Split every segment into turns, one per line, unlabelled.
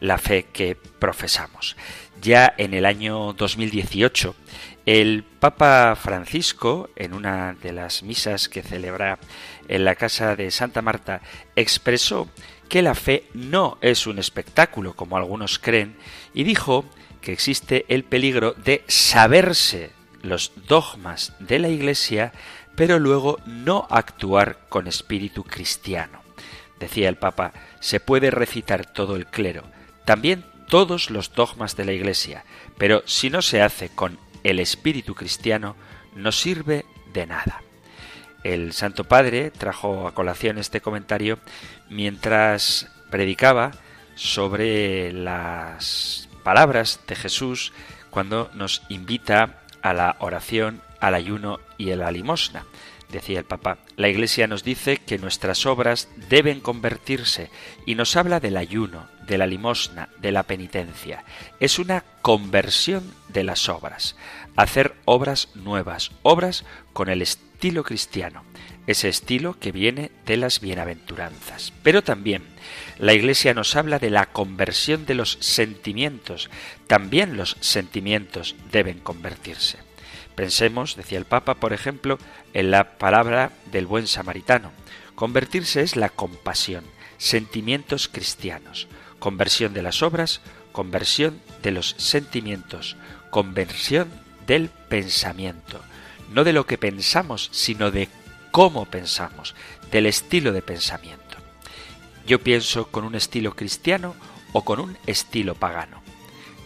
la fe que profesamos. Ya en el año 2018, el Papa Francisco, en una de las misas que celebra en la casa de Santa Marta, expresó que la fe no es un espectáculo, como algunos creen, y dijo que existe el peligro de saberse los dogmas de la Iglesia, pero luego no actuar con espíritu cristiano. Decía el Papa, se puede recitar todo el clero, también todos los dogmas de la Iglesia, pero si no se hace con el espíritu cristiano, no sirve de nada. El Santo Padre trajo a colación este comentario mientras predicaba sobre las palabras de Jesús cuando nos invita a la oración, al ayuno y a la limosna. Decía el Papa, la Iglesia nos dice que nuestras obras deben convertirse y nos habla del ayuno, de la limosna, de la penitencia. Es una conversión de las obras, hacer obras nuevas, obras con el estilo cristiano, ese estilo que viene de las bienaventuranzas. Pero también la Iglesia nos habla de la conversión de los sentimientos, también los sentimientos deben convertirse. Pensemos, decía el Papa, por ejemplo, en la palabra del buen samaritano. Convertirse es la compasión, sentimientos cristianos conversión de las obras, conversión de los sentimientos, conversión del pensamiento, no de lo que pensamos, sino de cómo pensamos, del estilo de pensamiento. Yo pienso con un estilo cristiano o con un estilo pagano.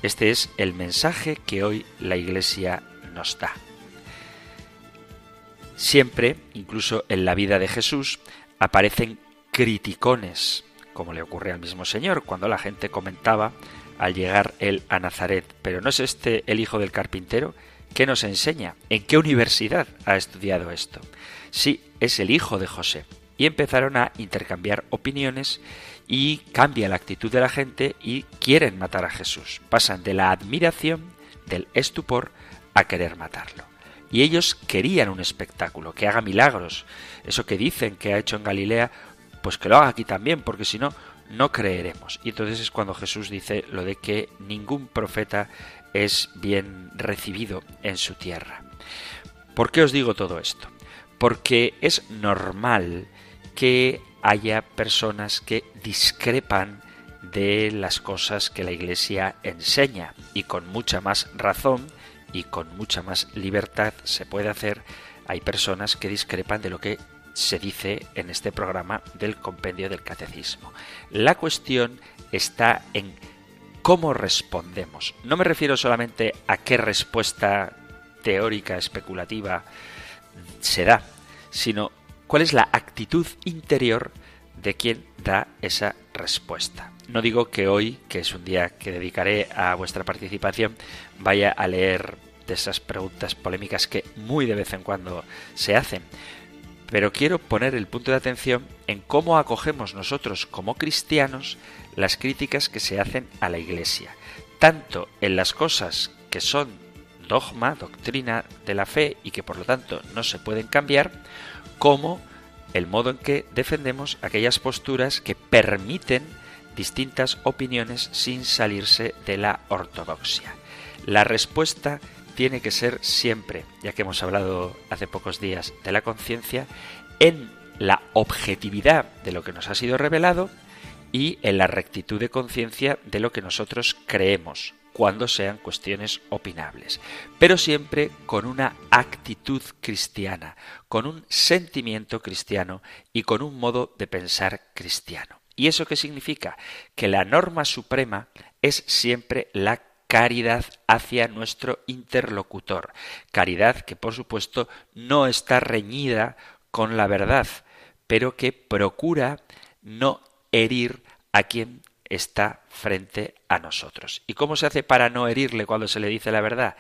Este es el mensaje que hoy la Iglesia nos da. Siempre, incluso en la vida de Jesús, aparecen criticones, como le ocurre al mismo Señor, cuando la gente comentaba al llegar él a Nazaret, pero ¿no es este el hijo del carpintero? ¿Qué nos enseña? ¿En qué universidad ha estudiado esto? Sí, es el hijo de José. Y empezaron a intercambiar opiniones y cambia la actitud de la gente y quieren matar a Jesús. Pasan de la admiración, del estupor, a querer matarlo. Y ellos querían un espectáculo, que haga milagros. Eso que dicen que ha hecho en Galilea, pues que lo haga aquí también, porque si no, no creeremos. Y entonces es cuando Jesús dice lo de que ningún profeta es bien recibido en su tierra. ¿Por qué os digo todo esto? Porque es normal que haya personas que discrepan de las cosas que la Iglesia enseña y con mucha más razón y con mucha más libertad se puede hacer. Hay personas que discrepan de lo que se dice en este programa del compendio del catecismo. La cuestión está en cómo respondemos. No me refiero solamente a qué respuesta teórica, especulativa se da, sino cuál es la actitud interior de quien da esa respuesta. No digo que hoy, que es un día que dedicaré a vuestra participación, vaya a leer de esas preguntas polémicas que muy de vez en cuando se hacen, pero quiero poner el punto de atención en cómo acogemos nosotros como cristianos las críticas que se hacen a la Iglesia, tanto en las cosas que son dogma, doctrina de la fe y que por lo tanto no se pueden cambiar, como el modo en que defendemos aquellas posturas que permiten distintas opiniones sin salirse de la ortodoxia. La respuesta tiene que ser siempre, ya que hemos hablado hace pocos días de la conciencia, en la objetividad de lo que nos ha sido revelado y en la rectitud de conciencia de lo que nosotros creemos, cuando sean cuestiones opinables, pero siempre con una actitud cristiana, con un sentimiento cristiano y con un modo de pensar cristiano. ¿Y eso qué significa? Que la norma suprema es siempre la caridad hacia nuestro interlocutor. Caridad que, por supuesto, no está reñida con la verdad, pero que procura no herir a quien está frente a nosotros. ¿Y cómo se hace para no herirle cuando se le dice la verdad?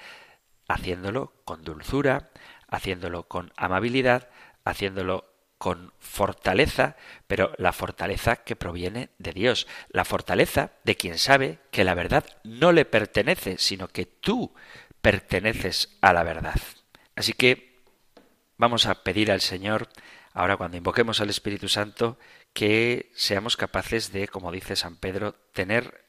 Haciéndolo con dulzura, haciéndolo con amabilidad, haciéndolo con fortaleza, pero la fortaleza que proviene de Dios, la fortaleza de quien sabe que la verdad no le pertenece, sino que tú perteneces a la verdad. Así que vamos a pedir al Señor, ahora cuando invoquemos al Espíritu Santo, que seamos capaces de, como dice San Pedro, tener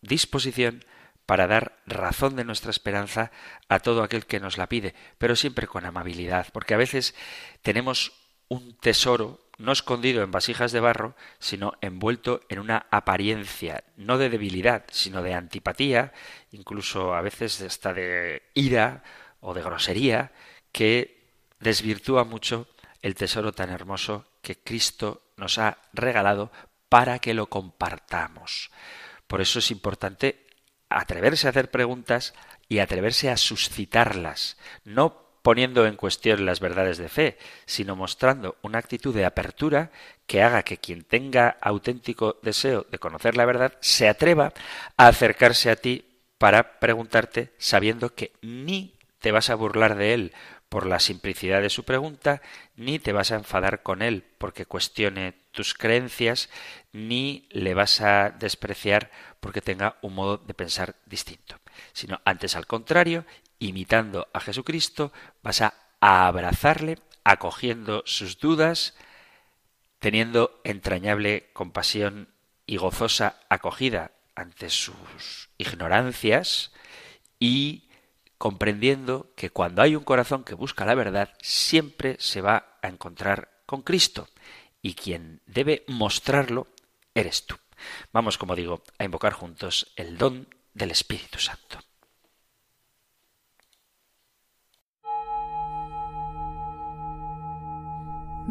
disposición para dar razón de nuestra esperanza a todo aquel que nos la pide, pero siempre con amabilidad, porque a veces tenemos un tesoro no escondido en vasijas de barro, sino envuelto en una apariencia, no de debilidad, sino de antipatía, incluso a veces hasta de ira o de grosería, que desvirtúa mucho el tesoro tan hermoso que Cristo nos ha regalado para que lo compartamos. Por eso es importante atreverse a hacer preguntas y atreverse a suscitarlas, no poniendo en cuestión las verdades de fe, sino mostrando una actitud de apertura que haga que quien tenga auténtico deseo de conocer la verdad se atreva a acercarse a ti para preguntarte sabiendo que ni te vas a burlar de él por la simplicidad de su pregunta, ni te vas a enfadar con él porque cuestione tus creencias, ni le vas a despreciar porque tenga un modo de pensar distinto, sino antes al contrario, imitando a Jesucristo, vas a abrazarle, acogiendo sus dudas, teniendo entrañable compasión y gozosa acogida ante sus ignorancias y comprendiendo que cuando hay un corazón que busca la verdad, siempre se va a encontrar con Cristo y quien debe mostrarlo eres tú. Vamos, como digo, a invocar juntos el don del Espíritu Santo.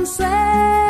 相随。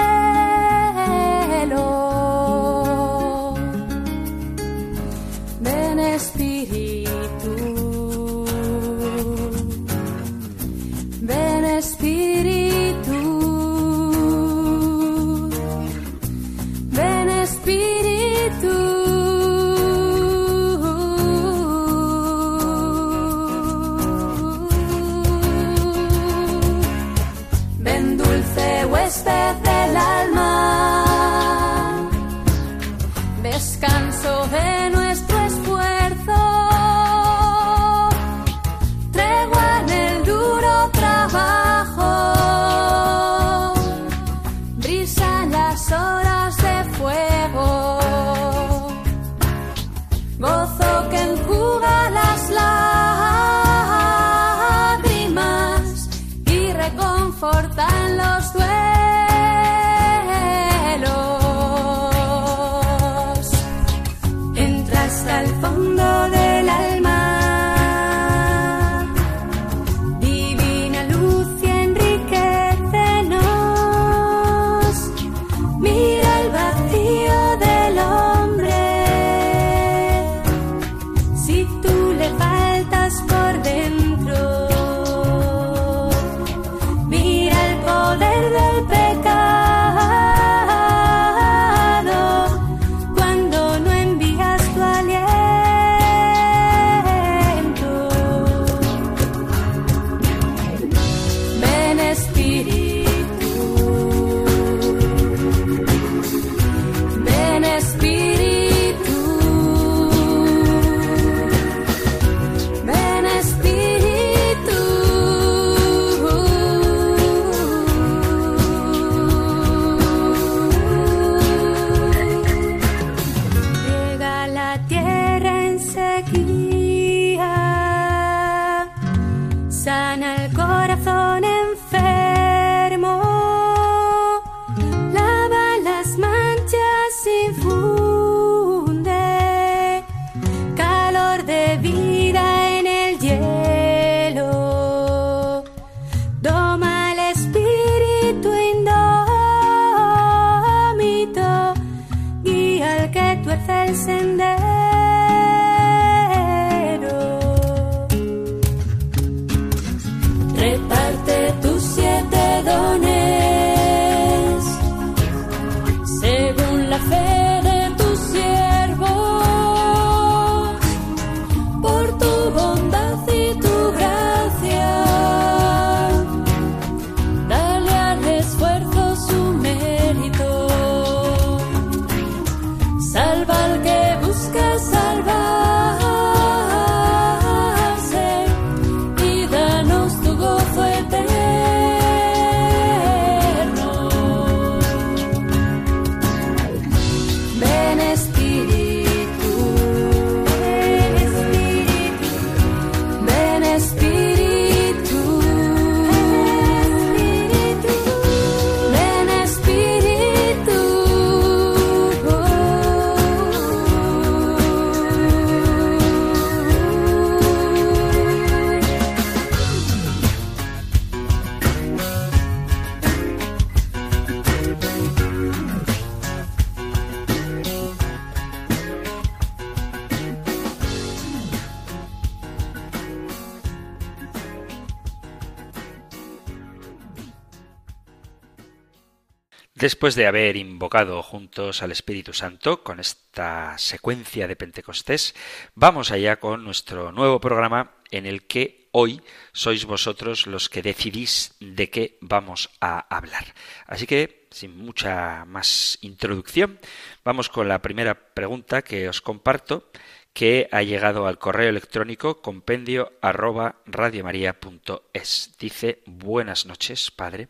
Después de haber invocado juntos al Espíritu Santo con esta secuencia de Pentecostés, vamos allá con nuestro nuevo programa en el que hoy sois vosotros los que decidís de qué vamos a hablar. Así que, sin mucha más introducción, vamos con la primera pregunta que os comparto que ha llegado al correo electrónico compendio arroba radiomaria.es. Dice, buenas noches, padre.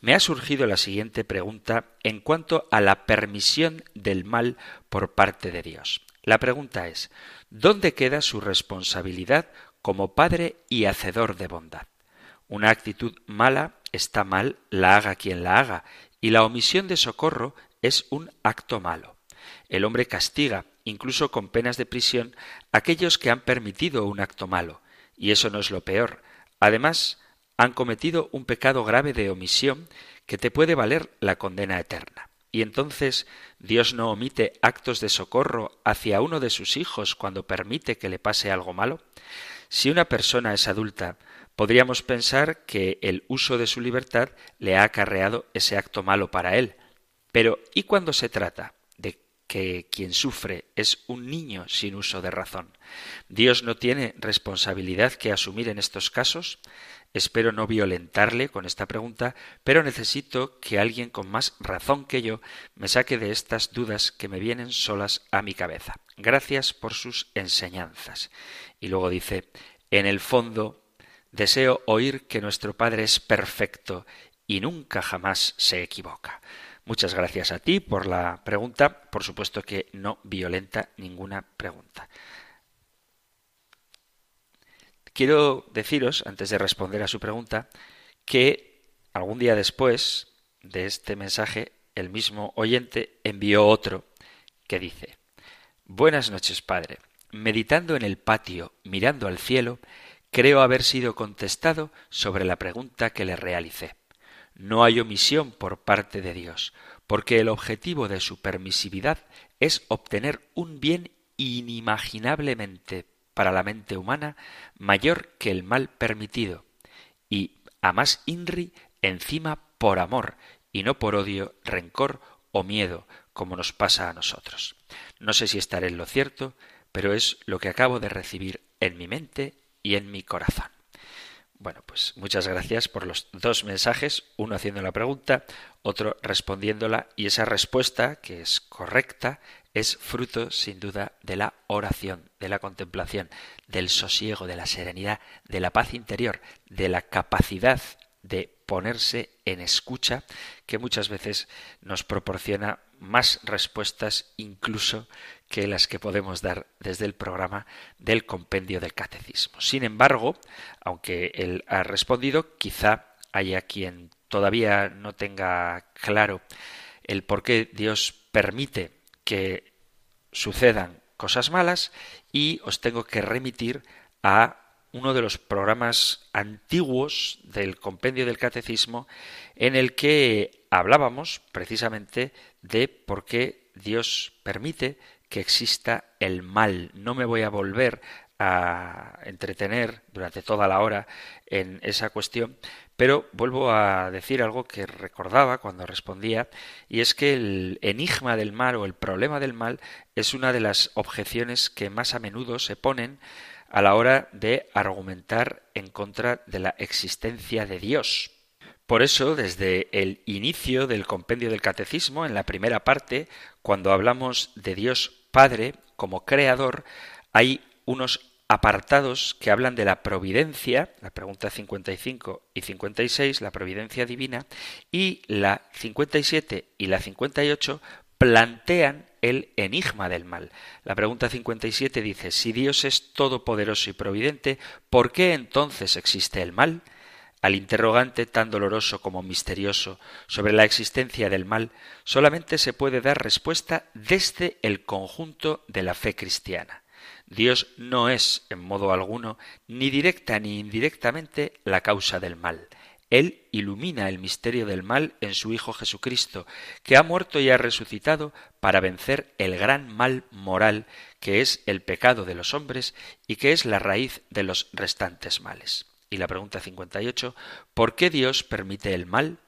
Me ha surgido la siguiente pregunta en cuanto a la permisión del mal por parte de Dios. La pregunta es, ¿dónde queda su responsabilidad como padre y hacedor de bondad? Una actitud mala está mal, la haga quien la haga, y la omisión de socorro es un acto malo. El hombre castiga, incluso con penas de prisión, aquellos que han permitido un acto malo, y eso no es lo peor. Además, han cometido un pecado grave de omisión que te puede valer la condena eterna. Y entonces Dios no omite actos de socorro hacia uno de sus hijos cuando permite que le pase algo malo. Si una persona es adulta, podríamos pensar que el uso de su libertad le ha acarreado ese acto malo para él. Pero ¿y cuando se trata que quien sufre es un niño sin uso de razón. ¿Dios no tiene responsabilidad que asumir en estos casos? Espero no violentarle con esta pregunta, pero necesito que alguien con más razón que yo me saque de estas dudas que me vienen solas a mi cabeza. Gracias por sus enseñanzas. Y luego dice, en el fondo, deseo oír que nuestro Padre es perfecto y nunca jamás se equivoca. Muchas gracias a ti por la pregunta. Por supuesto que no violenta ninguna pregunta. Quiero deciros, antes de responder a su pregunta, que algún día después de este mensaje, el mismo oyente envió otro que dice Buenas noches, padre. Meditando en el patio, mirando al cielo, creo haber sido contestado sobre la pregunta que le realicé. No hay omisión por parte de Dios, porque el objetivo de su permisividad es obtener un bien inimaginablemente para la mente humana mayor que el mal permitido, y a más INRI encima por amor, y no por odio, rencor o miedo, como nos pasa a nosotros. No sé si estaré en lo cierto, pero es lo que acabo de recibir en mi mente y en mi corazón. Bueno, pues muchas gracias por los dos mensajes, uno haciendo la pregunta, otro respondiéndola, y esa respuesta, que es correcta, es fruto, sin duda, de la oración, de la contemplación, del sosiego, de la serenidad, de la paz interior, de la capacidad de ponerse en escucha, que muchas veces nos proporciona más respuestas incluso que las que podemos dar desde el programa del compendio del catecismo. Sin embargo, aunque él ha respondido, quizá haya quien todavía no tenga claro el por qué Dios permite que sucedan cosas malas y os tengo que remitir a uno de los programas antiguos del compendio del catecismo en el que hablábamos precisamente de por qué Dios permite que exista el mal. No me voy a volver a entretener durante toda la hora en esa cuestión, pero vuelvo a decir algo que recordaba cuando respondía, y es que el enigma del mal o el problema del mal es una de las objeciones que más a menudo se ponen a la hora de argumentar en contra de la existencia de Dios. Por eso, desde el inicio del compendio del catecismo, en la primera parte, cuando hablamos de Dios Padre como creador, hay unos apartados que hablan de la providencia, la pregunta 55 y 56, la providencia divina, y la 57 y la 58 plantean el enigma del mal. La pregunta 57 dice, si Dios es todopoderoso y providente, ¿por qué entonces existe el mal? Al interrogante tan doloroso como misterioso sobre la existencia del mal solamente se puede dar respuesta desde el conjunto de la fe cristiana. Dios no es, en modo alguno, ni directa ni indirectamente la causa del mal. Él ilumina el misterio del mal en su Hijo Jesucristo, que ha muerto y ha resucitado para vencer el gran mal moral que es el pecado de los hombres y que es la raíz de los restantes males. Y la pregunta 58, ¿por qué Dios permite el mal?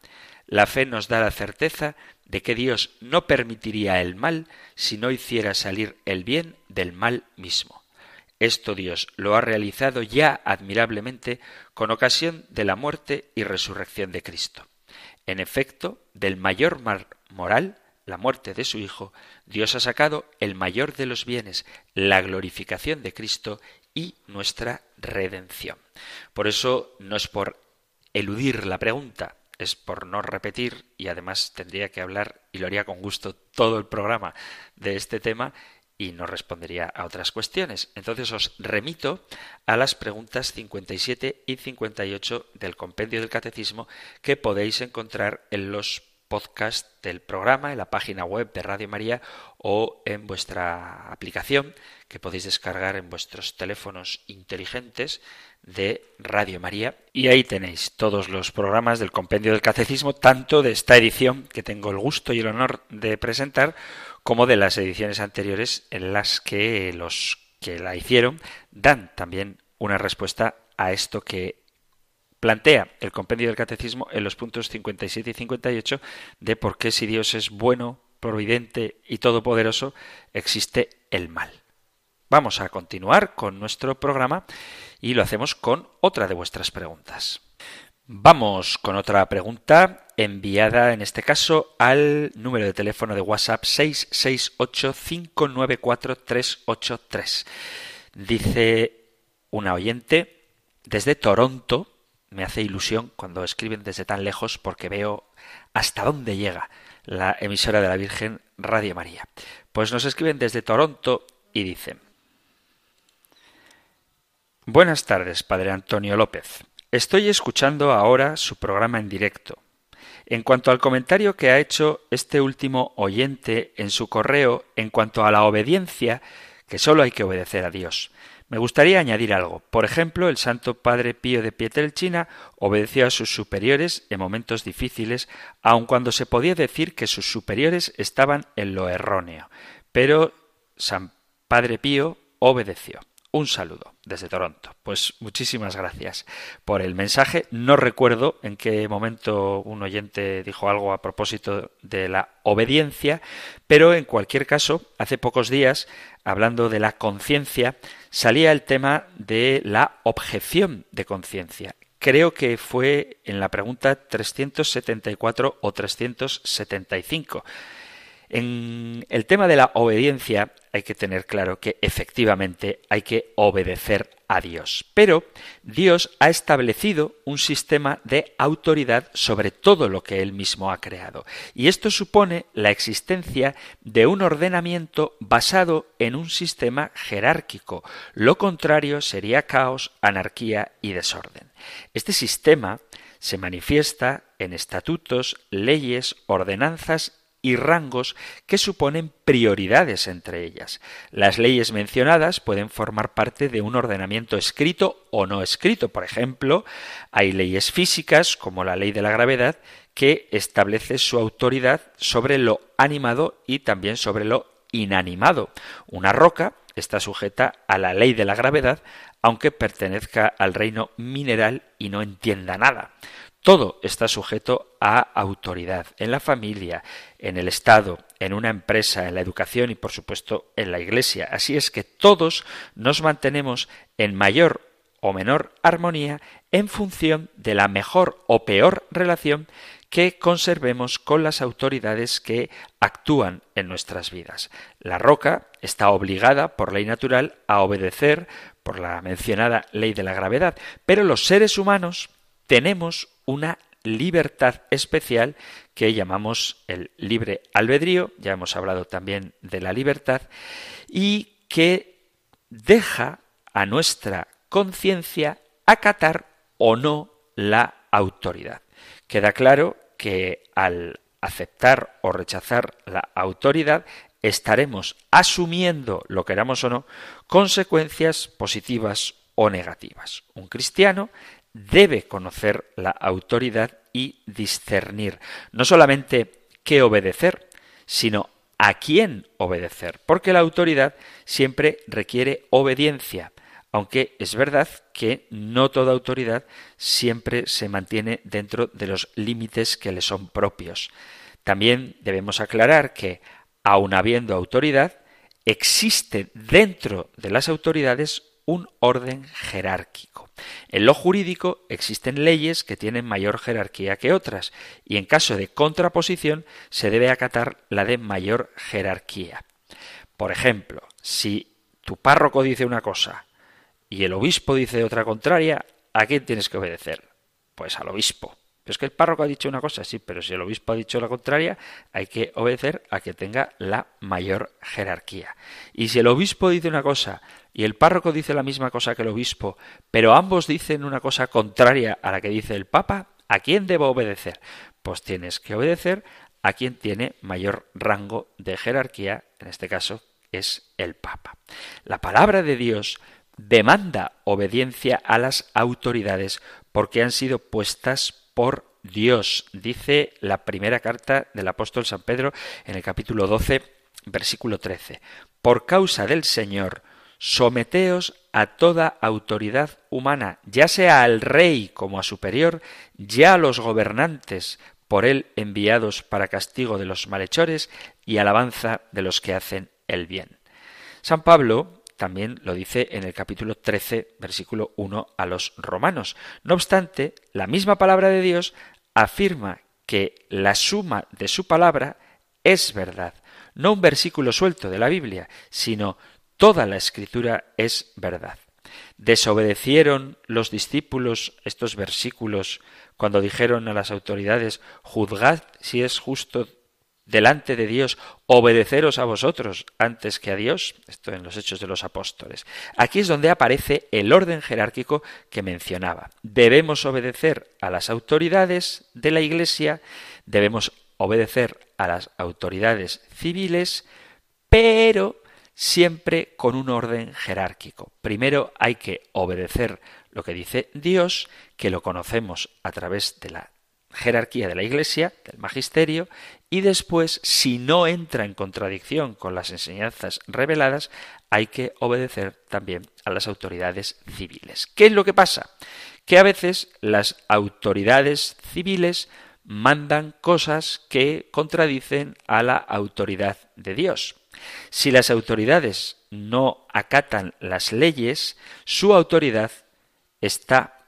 La fe nos da la certeza de que Dios no permitiría el mal si no hiciera salir el bien del mal mismo. Esto Dios lo ha realizado ya admirablemente con ocasión de la muerte y resurrección de Cristo. En efecto, del mayor mal moral, la muerte de su Hijo, Dios ha sacado el mayor de los bienes, la glorificación de Cristo y nuestra redención. Por eso no es por eludir la pregunta, es por no repetir y además tendría que hablar y lo haría con gusto todo el programa de este tema y no respondería a otras cuestiones. Entonces os remito a las preguntas 57 y 58 del compendio del catecismo que podéis encontrar en los podcasts del programa, en la página web de Radio María o en vuestra aplicación que podéis descargar en vuestros teléfonos inteligentes de Radio María. Y ahí tenéis todos los programas del compendio del catecismo, tanto de esta edición que tengo el gusto y el honor de presentar, como de las ediciones anteriores en las que los que la hicieron dan también una respuesta a esto que plantea el compendio del catecismo en los puntos 57 y 58 de por qué si Dios es bueno, providente y todopoderoso, existe el mal. Vamos a continuar con nuestro programa y lo hacemos con otra de vuestras preguntas. Vamos con otra pregunta enviada en este caso al número de teléfono de WhatsApp 668-594-383. Dice una oyente desde Toronto, me hace ilusión cuando escriben desde tan lejos porque veo hasta dónde llega la emisora de la Virgen Radio María. Pues nos escriben desde Toronto y dicen Buenas tardes, Padre Antonio López. Estoy escuchando ahora su programa en directo. En cuanto al comentario que ha hecho este último oyente en su correo en cuanto a la obediencia, que sólo hay que obedecer a Dios. Me gustaría añadir algo. Por ejemplo, el Santo Padre Pío de Pietrelcina obedeció a sus superiores en momentos difíciles, aun cuando se podía decir que sus superiores estaban en lo erróneo. Pero San Padre Pío obedeció. Un saludo desde Toronto. Pues muchísimas gracias por el mensaje. No recuerdo en qué momento un oyente dijo algo a propósito de la obediencia, pero en cualquier caso, hace pocos días, hablando de la conciencia, salía el tema de la objeción de conciencia. Creo que fue en la pregunta 374 o 375. En el tema de la obediencia hay que tener claro que efectivamente hay que obedecer a Dios. Pero Dios ha establecido un sistema de autoridad sobre todo lo que Él mismo ha creado. Y esto supone la existencia de un ordenamiento basado en un sistema jerárquico. Lo contrario sería caos, anarquía y desorden. Este sistema se manifiesta en estatutos, leyes, ordenanzas y rangos que suponen prioridades entre ellas. Las leyes mencionadas pueden formar parte de un ordenamiento escrito o no escrito. Por ejemplo, hay leyes físicas, como la ley de la gravedad, que establece su autoridad sobre lo animado y también sobre lo inanimado. Una roca está sujeta a la ley de la gravedad, aunque pertenezca al reino mineral y no entienda nada. Todo está sujeto a autoridad, en la familia, en el Estado, en una empresa, en la educación y por supuesto en la Iglesia. Así es que todos nos mantenemos en mayor o menor armonía en función de la mejor o peor relación que conservemos con las autoridades que actúan en nuestras vidas. La roca está obligada por ley natural a obedecer por la mencionada ley de la gravedad, pero los seres humanos tenemos una libertad especial que llamamos el libre albedrío, ya hemos hablado también de la libertad, y que deja a nuestra conciencia acatar o no la autoridad. Queda claro que al aceptar o rechazar la autoridad estaremos asumiendo, lo queramos o no, consecuencias positivas o negativas. Un cristiano debe conocer la autoridad y discernir no solamente qué obedecer, sino a quién obedecer, porque la autoridad siempre requiere obediencia, aunque es verdad que no toda autoridad siempre se mantiene dentro de los límites que le son propios. También debemos aclarar que, aun habiendo autoridad, existe dentro de las autoridades un orden jerárquico. En lo jurídico existen leyes que tienen mayor jerarquía que otras y en caso de contraposición se debe acatar la de mayor jerarquía. Por ejemplo, si tu párroco dice una cosa y el obispo dice otra contraria, ¿a quién tienes que obedecer? Pues al obispo. Pero es que el párroco ha dicho una cosa, sí, pero si el obispo ha dicho la contraria, hay que obedecer a que tenga la mayor jerarquía. Y si el obispo dice una cosa y el párroco dice la misma cosa que el obispo, pero ambos dicen una cosa contraria a la que dice el papa, ¿a quién debo obedecer? Pues tienes que obedecer a quien tiene mayor rango de jerarquía, en este caso es el papa. La palabra de Dios demanda obediencia a las autoridades porque han sido puestas por Dios, dice la primera carta del apóstol San Pedro en el capítulo 12, versículo 13. Por causa del Señor, someteos a toda autoridad humana, ya sea al rey como a superior, ya a los gobernantes por él enviados para castigo de los malhechores y alabanza de los que hacen el bien. San Pablo también lo dice en el capítulo 13, versículo 1 a los romanos. No obstante, la misma palabra de Dios afirma que la suma de su palabra es verdad. No un versículo suelto de la Biblia, sino toda la escritura es verdad. ¿Desobedecieron los discípulos estos versículos cuando dijeron a las autoridades, juzgad si es justo delante de Dios, obedeceros a vosotros antes que a Dios. Esto en los Hechos de los Apóstoles. Aquí es donde aparece el orden jerárquico que mencionaba. Debemos obedecer a las autoridades de la Iglesia, debemos obedecer a las autoridades civiles, pero siempre con un orden jerárquico. Primero hay que obedecer lo que dice Dios, que lo conocemos a través de la jerarquía de la Iglesia, del magisterio, y después, si no entra en contradicción con las enseñanzas reveladas, hay que obedecer también a las autoridades civiles. ¿Qué es lo que pasa? Que a veces las autoridades civiles mandan cosas que contradicen a la autoridad de Dios. Si las autoridades no acatan las leyes, su autoridad está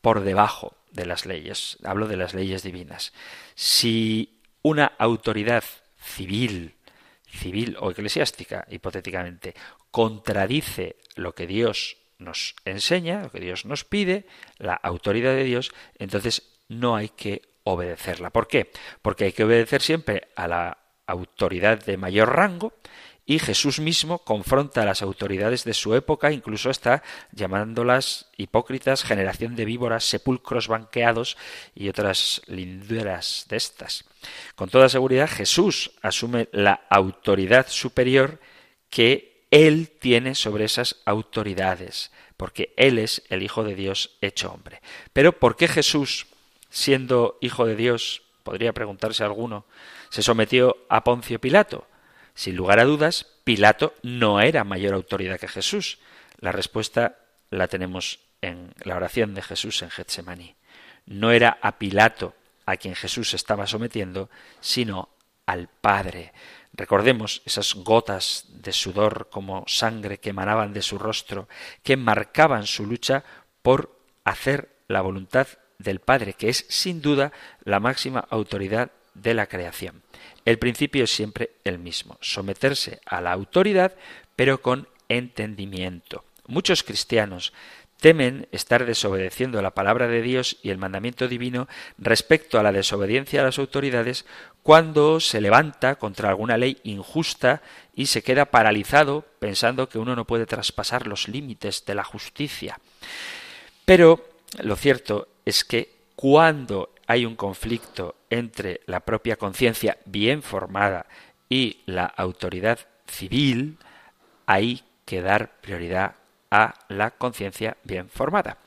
por debajo de las leyes. Hablo de las leyes divinas. Si una autoridad civil, civil o eclesiástica, hipotéticamente, contradice lo que Dios nos enseña, lo que Dios nos pide, la autoridad de Dios, entonces no hay que obedecerla. ¿Por qué? Porque hay que obedecer siempre a la autoridad de mayor rango y Jesús mismo confronta a las autoridades de su época, incluso está llamándolas hipócritas, generación de víboras, sepulcros banqueados y otras linduras de estas. Con toda seguridad Jesús asume la autoridad superior que él tiene sobre esas autoridades, porque él es el Hijo de Dios hecho hombre. Pero ¿por qué Jesús, siendo Hijo de Dios, podría preguntarse alguno, se sometió a Poncio Pilato? Sin lugar a dudas, Pilato no era mayor autoridad que Jesús. La respuesta la tenemos en la oración de Jesús en Getsemaní. No era a Pilato a quien Jesús estaba sometiendo, sino al Padre. Recordemos esas gotas de sudor como sangre que emanaban de su rostro, que marcaban su lucha por hacer la voluntad del Padre, que es sin duda la máxima autoridad de la creación. El principio es siempre el mismo, someterse a la autoridad, pero con entendimiento. Muchos cristianos temen estar desobedeciendo la palabra de Dios y el mandamiento divino respecto a la desobediencia a las autoridades cuando se levanta contra alguna ley injusta y se queda paralizado pensando que uno no puede traspasar los límites de la justicia. Pero lo cierto es que cuando hay un conflicto entre la propia conciencia bien formada y la autoridad civil, hay que dar prioridad a la conciencia bien formada.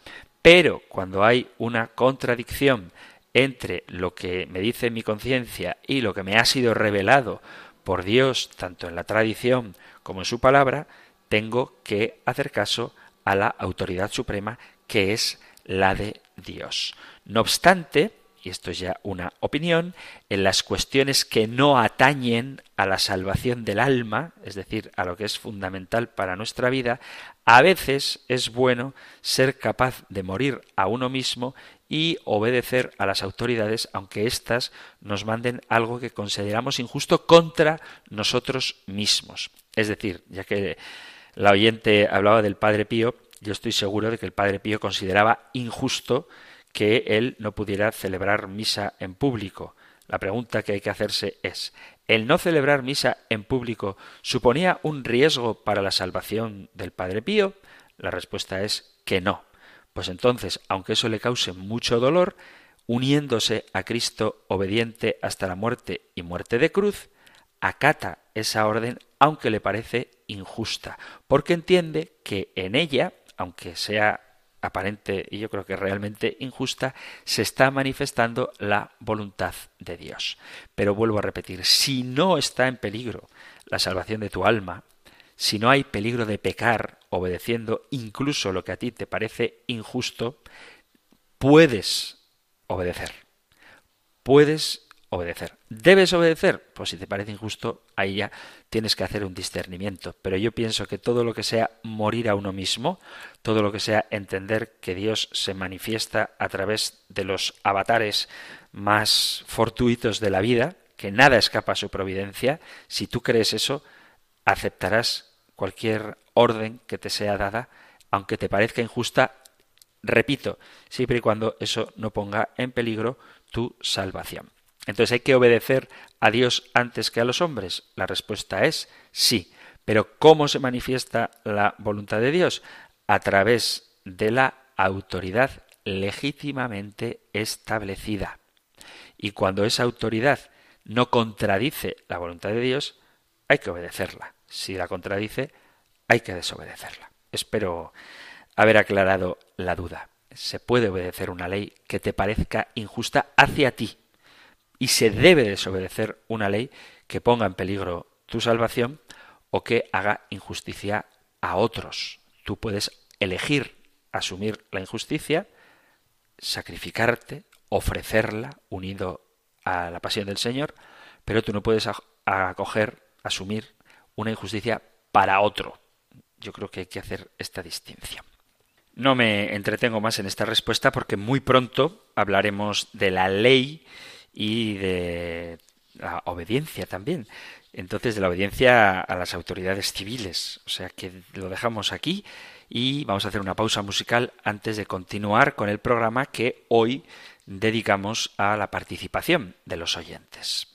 Pero cuando hay una contradicción entre lo que me dice mi conciencia y lo que me ha sido revelado por Dios, tanto en la tradición como en su palabra, tengo que hacer caso a la autoridad suprema que es la de Dios. No obstante, y esto es ya una opinión, en las cuestiones que no atañen a la salvación del alma, es decir, a lo que es fundamental para nuestra vida, a veces es bueno ser capaz de morir a uno mismo y obedecer a las autoridades, aunque éstas nos manden algo que consideramos injusto contra nosotros mismos. Es decir, ya que la oyente hablaba del Padre Pío, yo estoy seguro de que el Padre Pío consideraba injusto que él no pudiera celebrar misa en público. La pregunta que hay que hacerse es, ¿el no celebrar misa en público suponía un riesgo para la salvación del Padre Pío? La respuesta es que no. Pues entonces, aunque eso le cause mucho dolor, uniéndose a Cristo obediente hasta la muerte y muerte de cruz, acata esa orden aunque le parece injusta, porque entiende que en ella, aunque sea aparente y yo creo que realmente injusta, se está manifestando la voluntad de Dios. Pero vuelvo a repetir, si no está en peligro la salvación de tu alma, si no hay peligro de pecar obedeciendo incluso lo que a ti te parece injusto, puedes obedecer. Puedes obedecer. ¿Debes obedecer? Pues si te parece injusto, ahí ya tienes que hacer un discernimiento. Pero yo pienso que todo lo que sea morir a uno mismo, todo lo que sea entender que Dios se manifiesta a través de los avatares más fortuitos de la vida, que nada escapa a su providencia, si tú crees eso, aceptarás cualquier orden que te sea dada, aunque te parezca injusta, repito, siempre y cuando eso no ponga en peligro tu salvación. Entonces, ¿hay que obedecer a Dios antes que a los hombres? La respuesta es sí. Pero ¿cómo se manifiesta la voluntad de Dios? A través de la autoridad legítimamente establecida. Y cuando esa autoridad no contradice la voluntad de Dios, hay que obedecerla. Si la contradice, hay que desobedecerla. Espero haber aclarado la duda. Se puede obedecer una ley que te parezca injusta hacia ti, y se debe desobedecer una ley que ponga en peligro tu salvación o que haga injusticia a otros. Tú puedes elegir asumir la injusticia, sacrificarte, ofrecerla unido a la pasión del Señor, pero tú no puedes acoger, asumir una injusticia para otro. Yo creo que hay que hacer esta distinción. No me entretengo más en esta respuesta porque muy pronto hablaremos de la ley y de la obediencia también. Entonces, de la obediencia a las autoridades civiles. O sea que lo dejamos aquí y vamos a hacer una pausa musical antes de continuar con el programa que hoy dedicamos a la participación de los oyentes.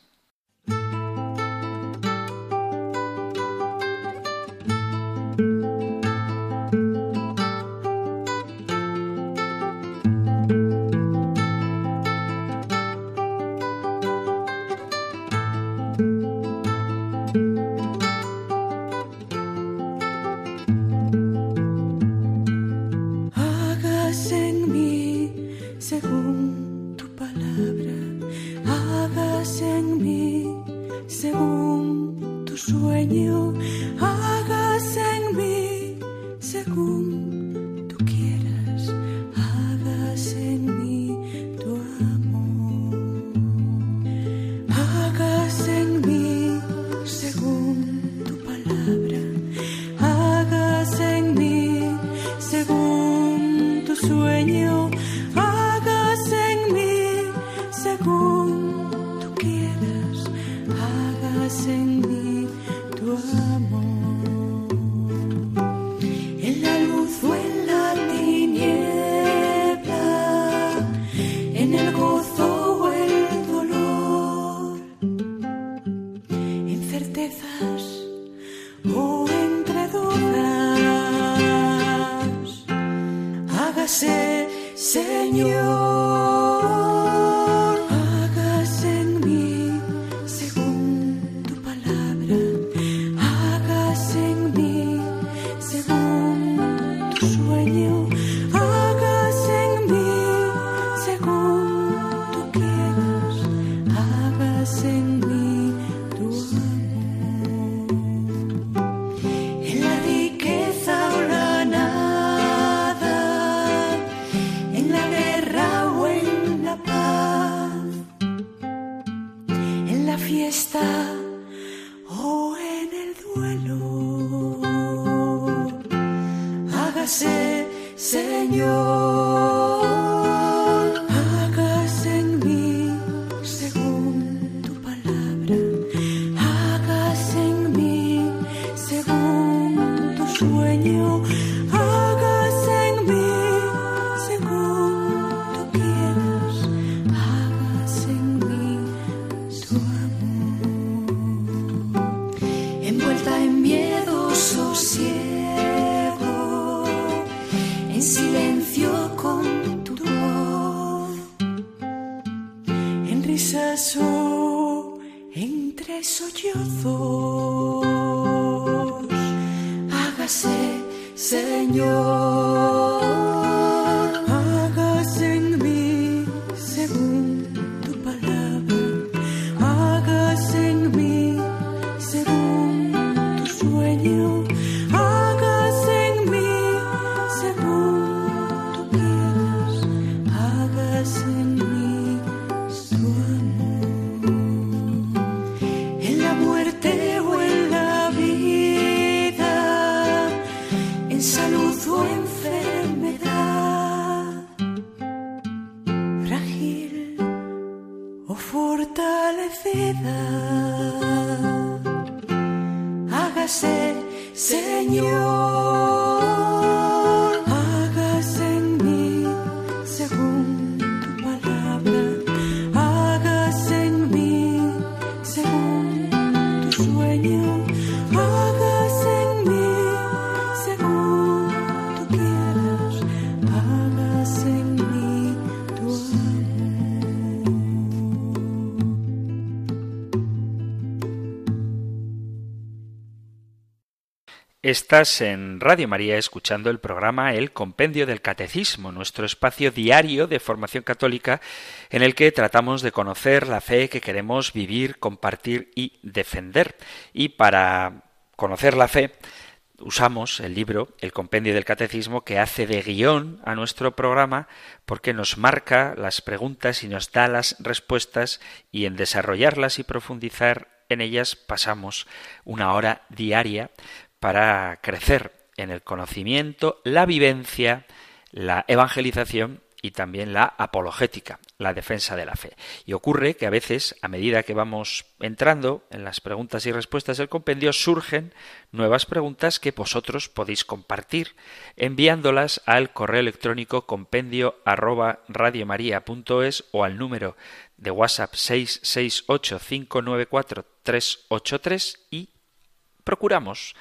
Estás en Radio María escuchando el programa El Compendio del Catecismo, nuestro espacio diario de formación católica en el que tratamos de conocer la fe que queremos vivir, compartir y defender. Y para conocer la fe usamos el libro El Compendio del Catecismo que hace de guion a nuestro programa porque nos marca las preguntas y nos da las respuestas y en desarrollarlas y profundizar en ellas pasamos una hora diaria para crecer en el conocimiento, la vivencia, la evangelización y también la apologética, la defensa de la fe. Y ocurre que a veces, a medida que vamos entrando en las preguntas y respuestas del compendio, surgen nuevas preguntas que vosotros podéis compartir enviándolas al correo electrónico compendio arroba o al número de WhatsApp 668 594 383 y procuramos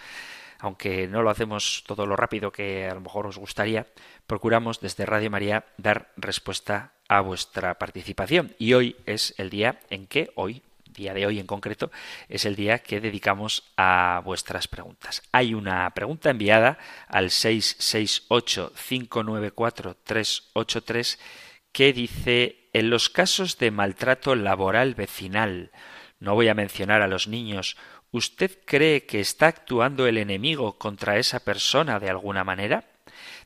aunque no lo hacemos todo lo rápido que a lo mejor os gustaría, procuramos desde Radio María dar respuesta a vuestra participación. Y hoy es el día en que, hoy, día de hoy en concreto, es el día que dedicamos a vuestras preguntas. Hay una pregunta enviada al 668-594-383 que dice, en los casos de maltrato laboral vecinal, no voy a mencionar a los niños ¿Usted cree que está actuando el enemigo contra esa persona de alguna manera?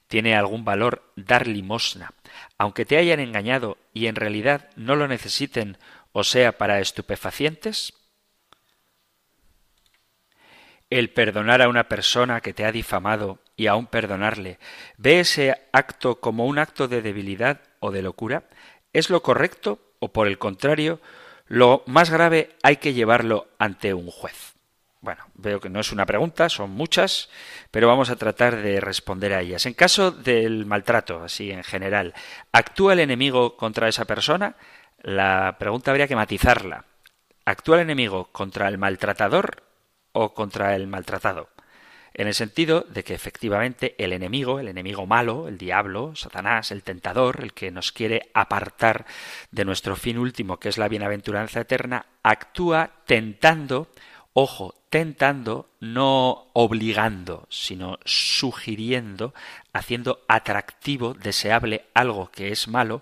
¿Tiene algún valor dar limosna, aunque te hayan engañado y en realidad no lo necesiten o sea para estupefacientes? El perdonar a una persona que te ha difamado y aún perdonarle, ¿ve ese acto como un acto de debilidad o de locura? ¿Es lo correcto o por el contrario, lo más grave hay que llevarlo ante un juez? Bueno, veo que no es una pregunta, son muchas, pero vamos a tratar de responder a ellas. En caso del maltrato, así en general, ¿actúa el enemigo contra esa persona? La pregunta habría que matizarla. ¿Actúa el enemigo contra el maltratador o contra el maltratado? En el sentido de que efectivamente el enemigo, el enemigo malo, el diablo, Satanás, el tentador, el que nos quiere apartar de nuestro fin último, que es la bienaventuranza eterna, actúa tentando Ojo, tentando, no obligando, sino sugiriendo, haciendo atractivo, deseable algo que es malo,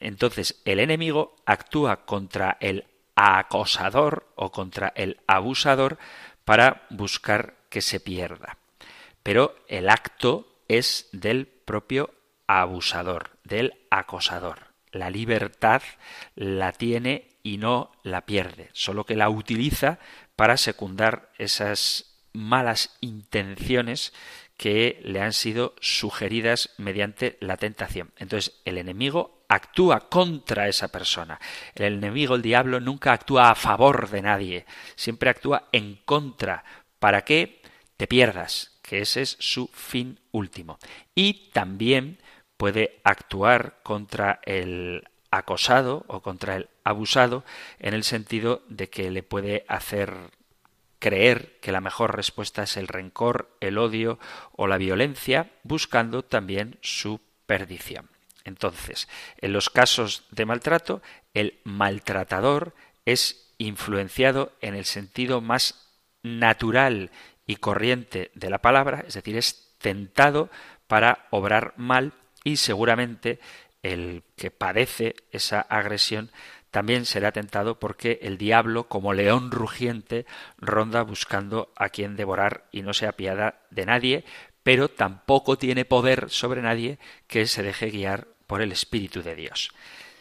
entonces el enemigo actúa contra el acosador o contra el abusador para buscar que se pierda. Pero el acto es del propio abusador, del acosador. La libertad la tiene y no la pierde, solo que la utiliza para secundar esas malas intenciones que le han sido sugeridas mediante la tentación. Entonces, el enemigo actúa contra esa persona. El enemigo, el diablo, nunca actúa a favor de nadie, siempre actúa en contra. ¿Para que te pierdas? Que ese es su fin último. Y también puede actuar contra el acosado o contra el abusado en el sentido de que le puede hacer creer que la mejor respuesta es el rencor, el odio o la violencia, buscando también su perdición. Entonces, en los casos de maltrato, el maltratador es influenciado en el sentido más natural y corriente de la palabra, es decir, es tentado para obrar mal y seguramente el que padece esa agresión también será tentado porque el diablo, como león rugiente, ronda buscando a quien devorar y no se apiada de nadie, pero tampoco tiene poder sobre nadie que se deje guiar por el Espíritu de Dios.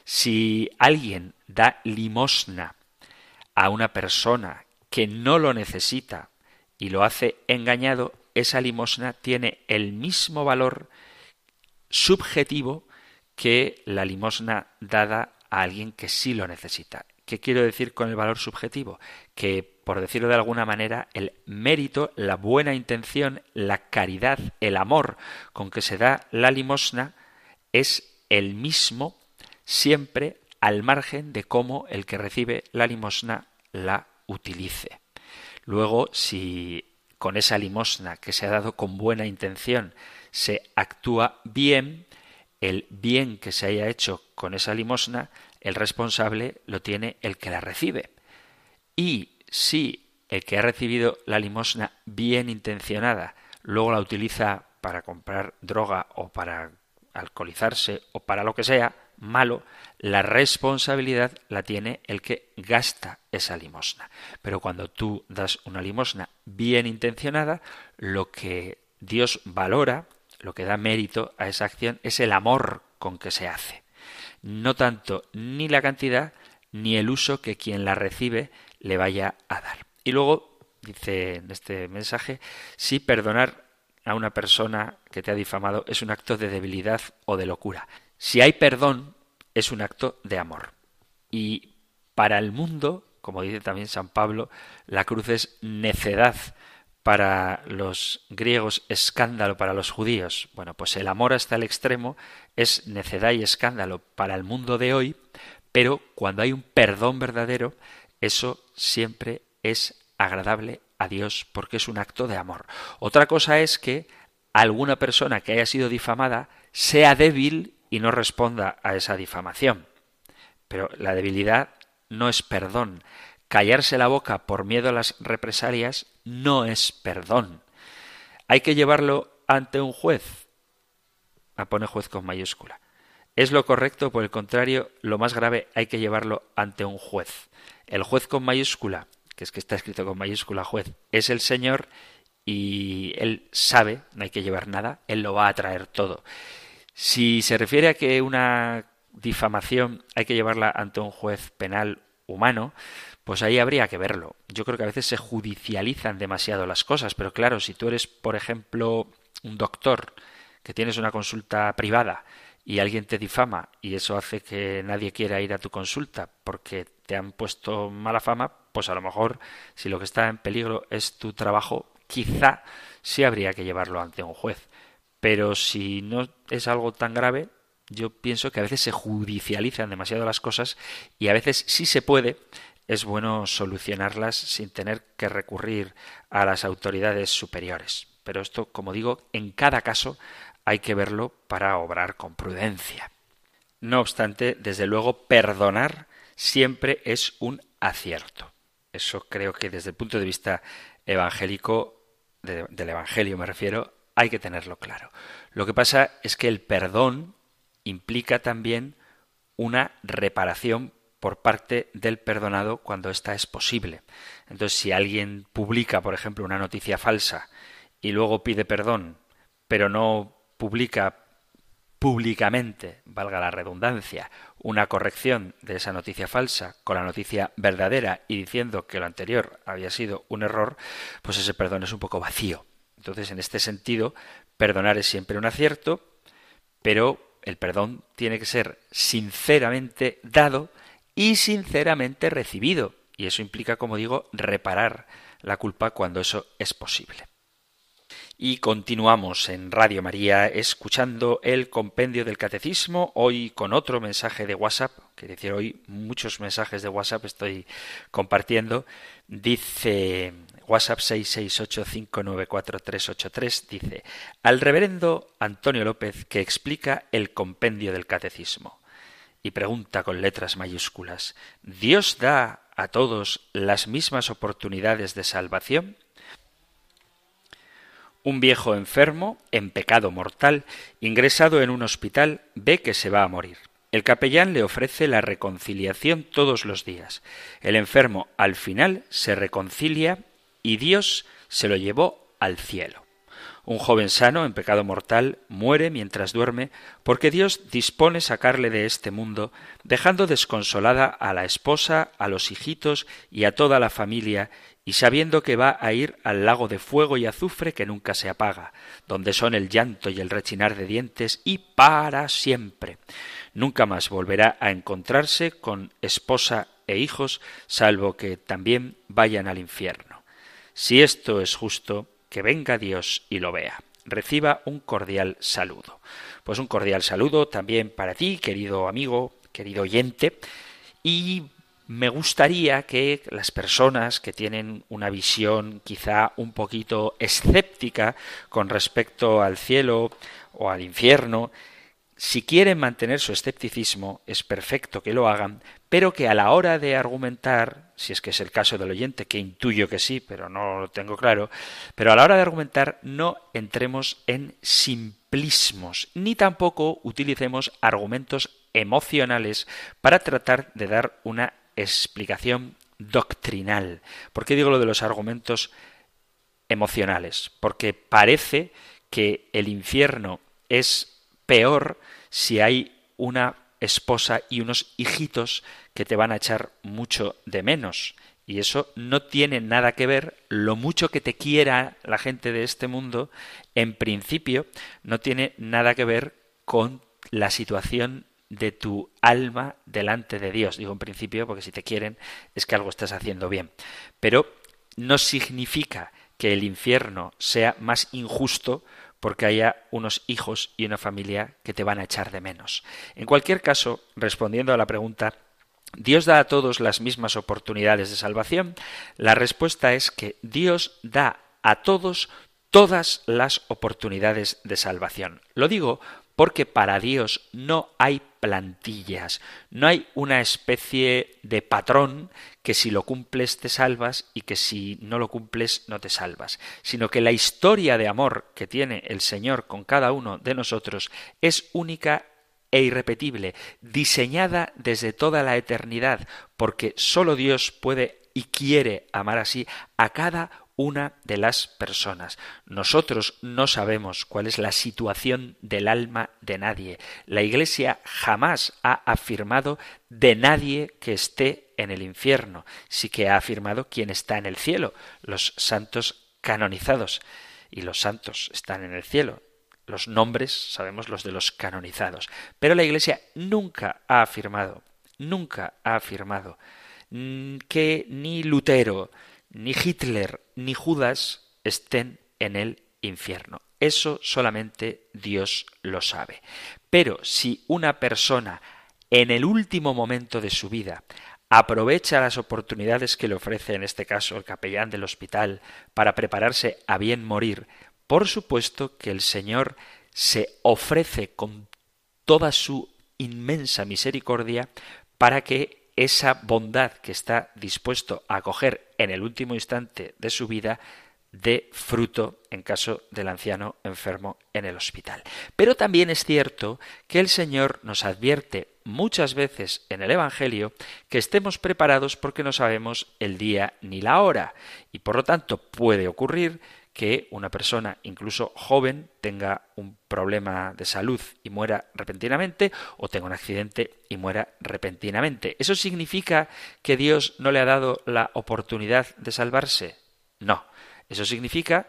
Si alguien da limosna a una persona que no lo necesita y lo hace engañado, esa limosna tiene el mismo valor subjetivo que la limosna dada a alguien que sí lo necesita. ¿Qué quiero decir con el valor subjetivo? Que, por decirlo de alguna manera, el mérito, la buena intención, la caridad, el amor con que se da la limosna es el mismo siempre al margen de cómo el que recibe la limosna la utilice. Luego, si con esa limosna que se ha dado con buena intención se actúa bien, el bien que se haya hecho con esa limosna, el responsable lo tiene el que la recibe. Y si el que ha recibido la limosna bien intencionada luego la utiliza para comprar droga o para alcoholizarse o para lo que sea malo, la responsabilidad la tiene el que gasta esa limosna. Pero cuando tú das una limosna bien intencionada, lo que Dios valora lo que da mérito a esa acción es el amor con que se hace. No tanto ni la cantidad ni el uso que quien la recibe le vaya a dar. Y luego dice en este mensaje, si perdonar a una persona que te ha difamado es un acto de debilidad o de locura. Si hay perdón, es un acto de amor. Y para el mundo, como dice también San Pablo, la cruz es necedad para los griegos escándalo para los judíos. Bueno, pues el amor hasta el extremo es necedad y escándalo para el mundo de hoy, pero cuando hay un perdón verdadero, eso siempre es agradable a Dios porque es un acto de amor. Otra cosa es que alguna persona que haya sido difamada sea débil y no responda a esa difamación. Pero la debilidad no es perdón. Callarse la boca por miedo a las represalias no es perdón. Hay que llevarlo ante un juez. A ah, pone juez con mayúscula. Es lo correcto, por el contrario, lo más grave hay que llevarlo ante un juez. El juez con mayúscula, que es que está escrito con mayúscula juez, es el Señor y él sabe, no hay que llevar nada, él lo va a traer todo. Si se refiere a que una difamación hay que llevarla ante un juez penal humano, pues ahí habría que verlo. Yo creo que a veces se judicializan demasiado las cosas, pero claro, si tú eres, por ejemplo, un doctor que tienes una consulta privada y alguien te difama y eso hace que nadie quiera ir a tu consulta porque te han puesto mala fama, pues a lo mejor si lo que está en peligro es tu trabajo, quizá sí habría que llevarlo ante un juez. Pero si no es algo tan grave, yo pienso que a veces se judicializan demasiado las cosas y a veces sí se puede es bueno solucionarlas sin tener que recurrir a las autoridades superiores. Pero esto, como digo, en cada caso hay que verlo para obrar con prudencia. No obstante, desde luego, perdonar siempre es un acierto. Eso creo que desde el punto de vista evangélico, del Evangelio me refiero, hay que tenerlo claro. Lo que pasa es que el perdón implica también una reparación por parte del perdonado cuando ésta es posible. Entonces, si alguien publica, por ejemplo, una noticia falsa y luego pide perdón, pero no publica públicamente, valga la redundancia, una corrección de esa noticia falsa con la noticia verdadera y diciendo que lo anterior había sido un error, pues ese perdón es un poco vacío. Entonces, en este sentido, perdonar es siempre un acierto, pero el perdón tiene que ser sinceramente dado y sinceramente recibido. Y eso implica, como digo, reparar la culpa cuando eso es posible. Y continuamos en Radio María escuchando el compendio del catecismo, hoy con otro mensaje de WhatsApp, que decir, hoy muchos mensajes de WhatsApp estoy compartiendo. Dice WhatsApp 668594383, dice, al reverendo Antonio López que explica el compendio del catecismo. Y pregunta con letras mayúsculas, ¿Dios da a todos las mismas oportunidades de salvación? Un viejo enfermo, en pecado mortal, ingresado en un hospital, ve que se va a morir. El capellán le ofrece la reconciliación todos los días. El enfermo al final se reconcilia y Dios se lo llevó al cielo. Un joven sano en pecado mortal muere mientras duerme porque Dios dispone sacarle de este mundo, dejando desconsolada a la esposa, a los hijitos y a toda la familia y sabiendo que va a ir al lago de fuego y azufre que nunca se apaga, donde son el llanto y el rechinar de dientes y para siempre. Nunca más volverá a encontrarse con esposa e hijos, salvo que también vayan al infierno. Si esto es justo, que venga Dios y lo vea. Reciba un cordial saludo. Pues un cordial saludo también para ti, querido amigo, querido oyente, y me gustaría que las personas que tienen una visión quizá un poquito escéptica con respecto al cielo o al infierno, si quieren mantener su escepticismo, es perfecto que lo hagan, pero que a la hora de argumentar, si es que es el caso del oyente, que intuyo que sí, pero no lo tengo claro, pero a la hora de argumentar no entremos en simplismos, ni tampoco utilicemos argumentos emocionales para tratar de dar una explicación doctrinal. ¿Por qué digo lo de los argumentos emocionales? Porque parece que el infierno es peor si hay una esposa y unos hijitos que te van a echar mucho de menos. Y eso no tiene nada que ver, lo mucho que te quiera la gente de este mundo, en principio, no tiene nada que ver con la situación de tu alma delante de Dios. Digo en principio porque si te quieren es que algo estás haciendo bien. Pero no significa que el infierno sea más injusto porque haya unos hijos y una familia que te van a echar de menos. En cualquier caso, respondiendo a la pregunta, ¿Dios da a todos las mismas oportunidades de salvación? La respuesta es que Dios da a todos todas las oportunidades de salvación. Lo digo porque para Dios no hay plantillas, no hay una especie de patrón que si lo cumples te salvas y que si no lo cumples no te salvas, sino que la historia de amor que tiene el Señor con cada uno de nosotros es única e irrepetible, diseñada desde toda la eternidad, porque sólo Dios puede y quiere amar así a cada una de las personas. Nosotros no sabemos cuál es la situación del alma de nadie. La Iglesia jamás ha afirmado de nadie que esté en el infierno, sí que ha afirmado quién está en el cielo, los santos canonizados. Y los santos están en el cielo. Los nombres sabemos los de los canonizados. Pero la Iglesia nunca ha afirmado, nunca ha afirmado mm, que ni Lutero, ni Hitler ni Judas estén en el infierno. Eso solamente Dios lo sabe. Pero si una persona en el último momento de su vida aprovecha las oportunidades que le ofrece en este caso el capellán del hospital para prepararse a bien morir, por supuesto que el Señor se ofrece con toda su inmensa misericordia para que esa bondad que está dispuesto a acoger en el último instante de su vida dé fruto en caso del anciano enfermo en el hospital. Pero también es cierto que el Señor nos advierte muchas veces en el Evangelio que estemos preparados porque no sabemos el día ni la hora y por lo tanto puede ocurrir que una persona, incluso joven, tenga un problema de salud y muera repentinamente o tenga un accidente y muera repentinamente. ¿Eso significa que Dios no le ha dado la oportunidad de salvarse? No. Eso significa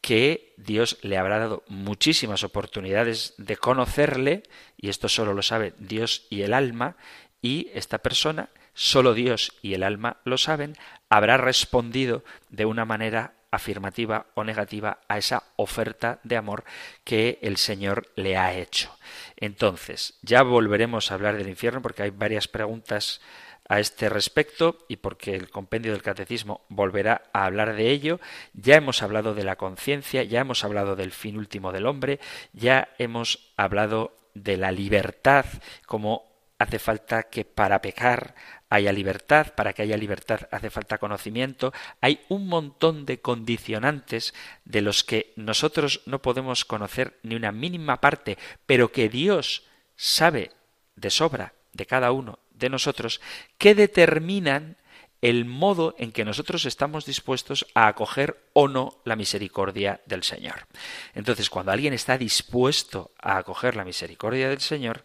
que Dios le habrá dado muchísimas oportunidades de conocerle, y esto solo lo sabe Dios y el alma, y esta persona, solo Dios y el alma lo saben, habrá respondido de una manera afirmativa o negativa a esa oferta de amor que el Señor le ha hecho. Entonces, ya volveremos a hablar del infierno porque hay varias preguntas a este respecto y porque el compendio del catecismo volverá a hablar de ello. Ya hemos hablado de la conciencia, ya hemos hablado del fin último del hombre, ya hemos hablado de la libertad como hace falta que para pecar haya libertad, para que haya libertad hace falta conocimiento, hay un montón de condicionantes de los que nosotros no podemos conocer ni una mínima parte, pero que Dios sabe de sobra de cada uno de nosotros, que determinan el modo en que nosotros estamos dispuestos a acoger o no la misericordia del Señor. Entonces, cuando alguien está dispuesto a acoger la misericordia del Señor,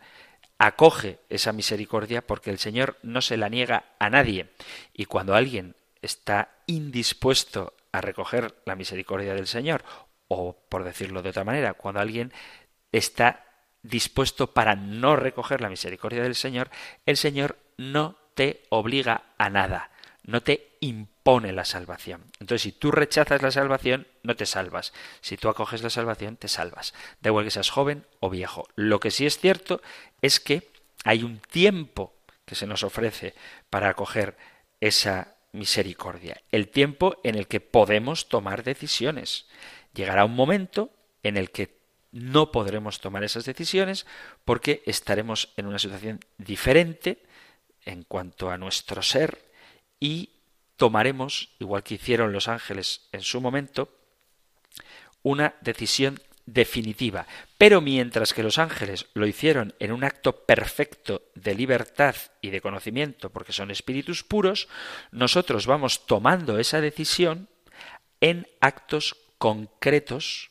acoge esa misericordia porque el Señor no se la niega a nadie. Y cuando alguien está indispuesto a recoger la misericordia del Señor, o por decirlo de otra manera, cuando alguien está dispuesto para no recoger la misericordia del Señor, el Señor no te obliga a nada, no te impone la salvación. Entonces, si tú rechazas la salvación, no te salvas. Si tú acoges la salvación, te salvas. Da igual que seas joven o viejo. Lo que sí es cierto es que hay un tiempo que se nos ofrece para acoger esa misericordia. El tiempo en el que podemos tomar decisiones. Llegará un momento en el que no podremos tomar esas decisiones porque estaremos en una situación diferente en cuanto a nuestro ser y tomaremos, igual que hicieron los ángeles en su momento, una decisión definitiva. Pero mientras que los ángeles lo hicieron en un acto perfecto de libertad y de conocimiento, porque son espíritus puros, nosotros vamos tomando esa decisión en actos concretos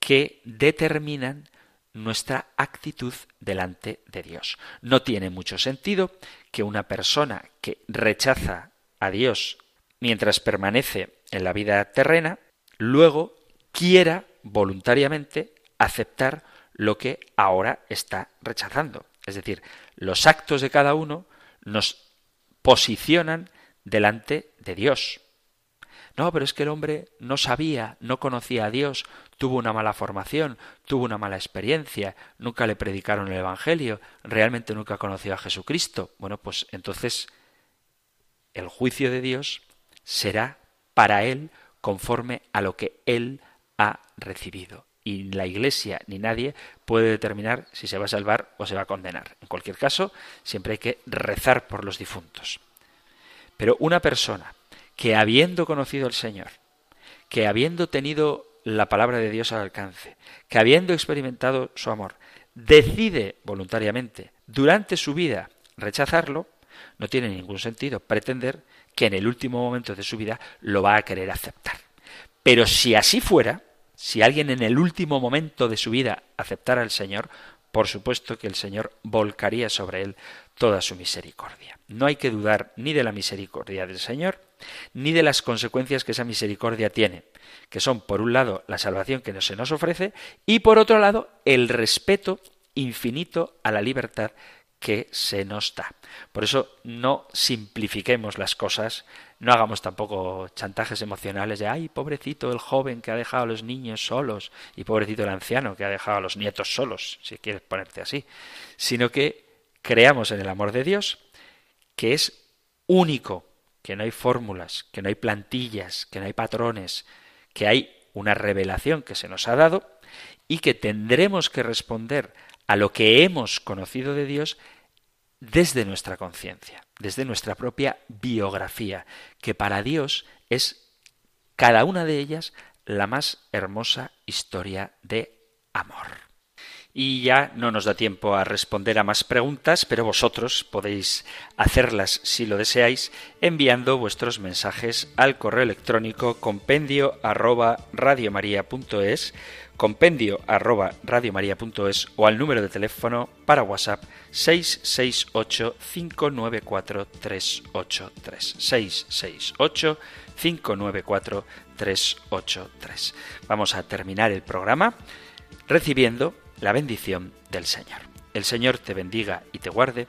que determinan nuestra actitud delante de Dios. No tiene mucho sentido que una persona que rechaza a Dios mientras permanece en la vida terrena, luego quiera voluntariamente aceptar lo que ahora está rechazando. Es decir, los actos de cada uno nos posicionan delante de Dios. No, pero es que el hombre no sabía, no conocía a Dios, tuvo una mala formación, tuvo una mala experiencia, nunca le predicaron el Evangelio, realmente nunca conoció a Jesucristo. Bueno, pues entonces el juicio de Dios será para él conforme a lo que él ha recibido. Y la Iglesia ni nadie puede determinar si se va a salvar o se va a condenar. En cualquier caso, siempre hay que rezar por los difuntos. Pero una persona que habiendo conocido al Señor, que habiendo tenido la palabra de Dios al alcance, que habiendo experimentado su amor, decide voluntariamente durante su vida rechazarlo, no tiene ningún sentido pretender que en el último momento de su vida lo va a querer aceptar. Pero si así fuera, si alguien en el último momento de su vida aceptara al Señor, por supuesto que el Señor volcaría sobre él toda su misericordia. No hay que dudar ni de la misericordia del Señor, ni de las consecuencias que esa misericordia tiene, que son, por un lado, la salvación que se nos ofrece, y por otro lado, el respeto infinito a la libertad que se nos da. Por eso no simplifiquemos las cosas, no hagamos tampoco chantajes emocionales de ay, pobrecito el joven que ha dejado a los niños solos y pobrecito el anciano que ha dejado a los nietos solos, si quieres ponerte así, sino que creamos en el amor de Dios, que es único, que no hay fórmulas, que no hay plantillas, que no hay patrones, que hay una revelación que se nos ha dado y que tendremos que responder a lo que hemos conocido de Dios desde nuestra conciencia, desde nuestra propia biografía, que para Dios es cada una de ellas la más hermosa historia de amor. Y ya no nos da tiempo a responder a más preguntas, pero vosotros podéis hacerlas si lo deseáis enviando vuestros mensajes al correo electrónico compendio compendio arroba radiomaria.es o al número de teléfono para WhatsApp 668 594 383 668 594 383. Vamos a terminar el programa recibiendo la bendición del Señor. El Señor te bendiga y te guarde,